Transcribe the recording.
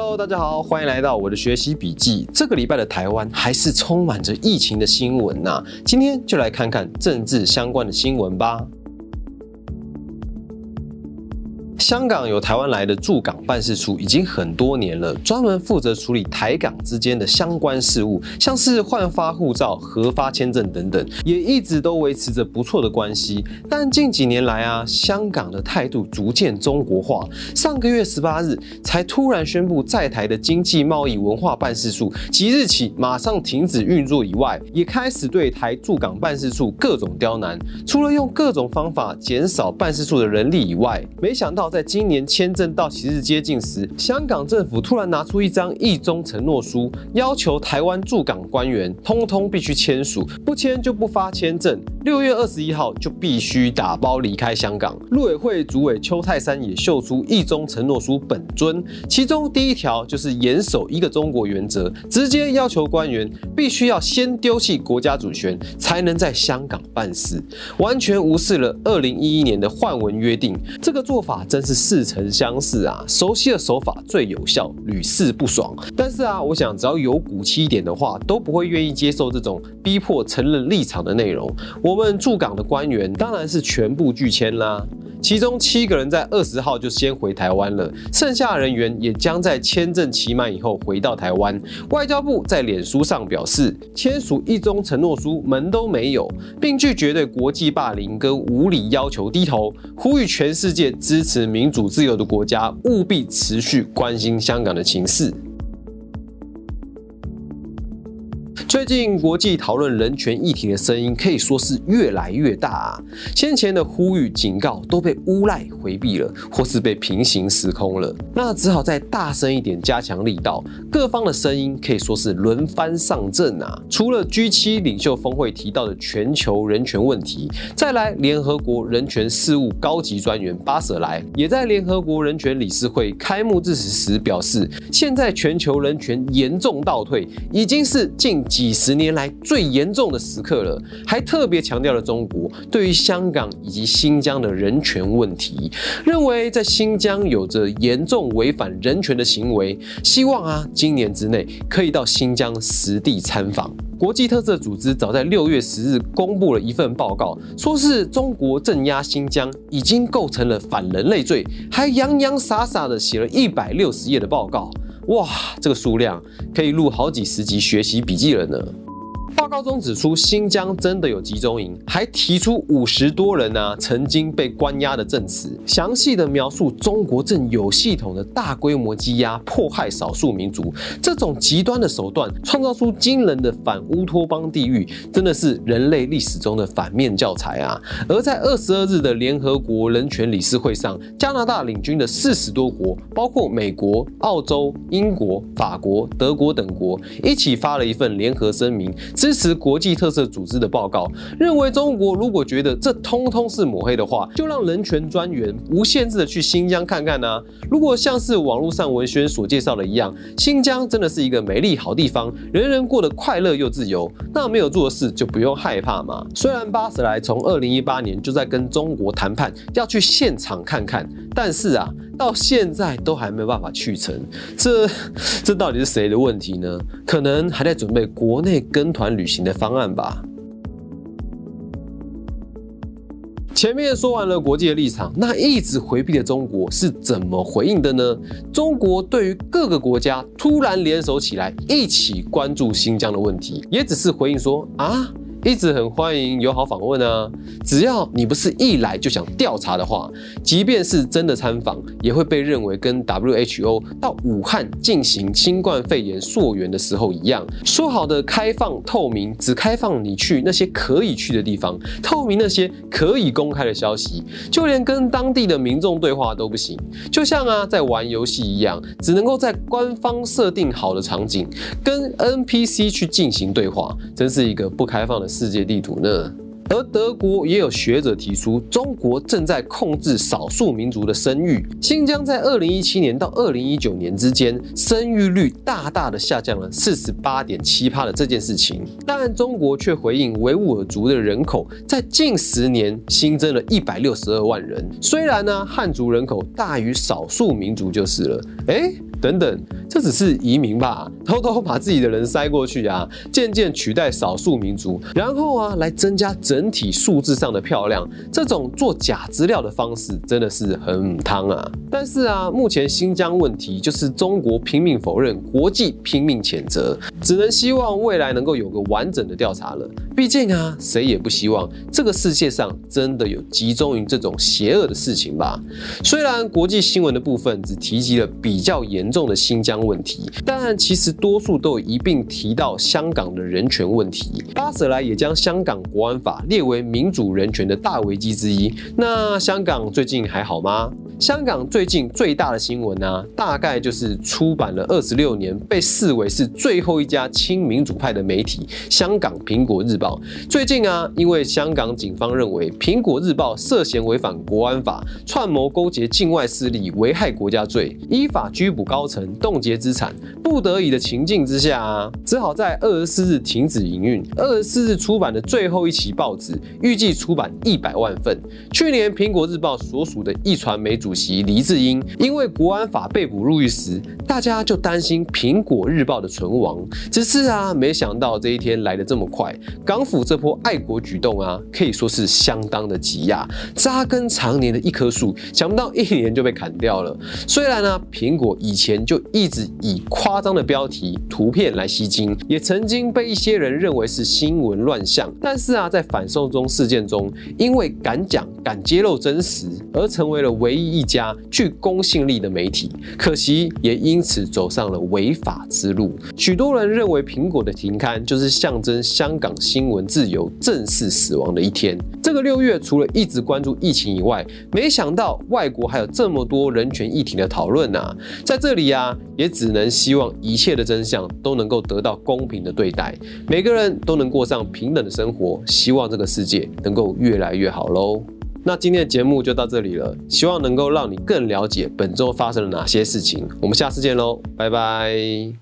Hello，大家好，欢迎来到我的学习笔记。这个礼拜的台湾还是充满着疫情的新闻呐、今天就来看看政治相关的新闻吧。香港有台湾来的驻港办事处已经很多年了，专门负责处理台港之间的相关事务，像是换发护照、核发签证等等，也一直都维持着不错的关系。但近几年来啊，香港的态度逐渐中国化。上个月十八日才突然宣布，在台的经济贸易文化办事处即日起马上停止运作以外，也开始对台驻港办事处各种刁难。除了用各种方法减少办事处的人力以外，没想到在在今年签证到期日接近时，香港政府突然拿出一张意中承诺书，要求台湾驻港官员通通必须签署，不签就不发签证。六月二十一号就必须打包离开香港。陆委会主委邱泰山也秀出意中承诺书本尊，其中第一条就是严守一个中国原则，直接要求官员必须要先丢弃国家主权，才能在香港办事，完全无视了二零一一年的换文约定。这个做法真是似曾相识啊！熟悉的手法最有效，屡试不爽。但是啊，我想只要有骨气一点的话，都不会愿意接受这种逼迫承认立场的内容。我们驻港的官员当然是全部拒签啦。其中七个人在二十号就先回台湾了，剩下人员也将在签证期满以后回到台湾。外交部在脸书上表示，签署一中承诺书门都没有，并拒绝对国际霸凌跟无理要求低头，呼吁全世界支持民主自由的国家务必持续关心香港的情势。最近国际讨论人权议题的声音可以说是越来越大啊！先前的呼吁警告都被诬赖回避了，或是被平行时空了，那只好再大声一点，加强力道。各方的声音可以说是轮番上阵啊！除了 G7 领袖峰会提到的全球人权问题，再来联合国人权事务高级专员巴舍莱也在联合国人权理事会开幕致辞时表示，现在全球人权严重倒退，已经是近几十年来最严重的时刻了，还特别强调了中国对于香港以及新疆的人权问题，认为在新疆有着严重违反人权的行为，希望啊今年之内可以到新疆实地参访。国际特色组织早在六月十日公布了一份报告，说是中国镇压新疆已经构成了反人类罪，还洋洋洒洒的写了一百六十页的报告。哇，这个数量可以录好几十集学习笔记了呢。报告中指出，新疆真的有集中营，还提出五十多人啊曾经被关押的证词，详细的描述中国正有系统的大规模羁押、迫害少数民族，这种极端的手段创造出惊人的反乌托邦地狱，真的是人类历史中的反面教材啊！而在二十二日的联合国人权理事会上，加拿大领军的四十多国，包括美国、澳洲、英国、法国、德国等国，一起发了一份联合声明。支持国际特色组织的报告，认为中国如果觉得这通通是抹黑的话，就让人权专员无限制的去新疆看看啊！如果像是网络上文宣所介绍的一样，新疆真的是一个美丽好地方，人人过得快乐又自由，那没有做事就不用害怕嘛。虽然巴斯莱从二零一八年就在跟中国谈判要去现场看看，但是啊，到现在都还没有办法去成，这这到底是谁的问题呢？可能还在准备国内跟团旅行的方案吧。前面说完了国际的立场，那一直回避的中国是怎么回应的呢？中国对于各个国家突然联手起来，一起关注新疆的问题，也只是回应说啊。一直很欢迎友好访问啊！只要你不是一来就想调查的话，即便是真的参访，也会被认为跟 WHO 到武汉进行新冠肺炎溯源的时候一样，说好的开放透明，只开放你去那些可以去的地方，透明那些可以公开的消息，就连跟当地的民众对话都不行。就像啊，在玩游戏一样，只能够在官方设定好的场景，跟 NPC 去进行对话，真是一个不开放的。世界地图呢？而德国也有学者提出，中国正在控制少数民族的生育。新疆在二零一七年到二零一九年之间，生育率大大的下降了四十八点七趴的这件事情，但中国却回应维吾尔族的人口在近十年新增了一百六十二万人。虽然呢，汉族人口大于少数民族就是了，哎。等等，这只是移民吧？偷偷把自己的人塞过去啊，渐渐取代少数民族，然后啊，来增加整整体数字上的漂亮。这种做假资料的方式真的是很汤啊！但是啊，目前新疆问题就是中国拼命否认，国际拼命谴责，只能希望未来能够有个完整的调查了。毕竟啊，谁也不希望这个世界上真的有集中于这种邪恶的事情吧？虽然国际新闻的部分只提及了比较严。重的新疆问题，但其实多数都有一并提到香港的人权问题。巴舍莱也将香港国安法列为民主人权的大危机之一。那香港最近还好吗？香港最近最大的新闻呢，大概就是出版了二十六年，被视为是最后一家亲民主派的媒体——香港苹果日报。最近啊，因为香港警方认为苹果日报涉嫌违反国安法，串谋勾结境外势力，危害国家罪，依法拘捕高层，冻结资产。不得已的情境之下啊，只好在二十四日停止营运。二十四日出版的最后一期报纸，预计出版一百万份。去年苹果日报所属的一传媒主。主席黎智英因为国安法被捕入狱时，大家就担心苹果日报的存亡。只是啊，没想到这一天来得这么快。港府这波爱国举动啊，可以说是相当的急呀。扎根常年的一棵树，想不到一年就被砍掉了。虽然呢，苹果以前就一直以夸张的标题、图片来吸睛，也曾经被一些人认为是新闻乱象。但是啊，在反送中事件中，因为敢讲、敢揭露真实，而成为了唯一。一家具公信力的媒体，可惜也因此走上了违法之路。许多人认为苹果的停刊就是象征香港新闻自由正式死亡的一天。这个六月，除了一直关注疫情以外，没想到外国还有这么多人权议题的讨论啊！在这里啊，也只能希望一切的真相都能够得到公平的对待，每个人都能过上平等的生活。希望这个世界能够越来越好喽！那今天的节目就到这里了，希望能够让你更了解本周发生了哪些事情。我们下次见喽，拜拜。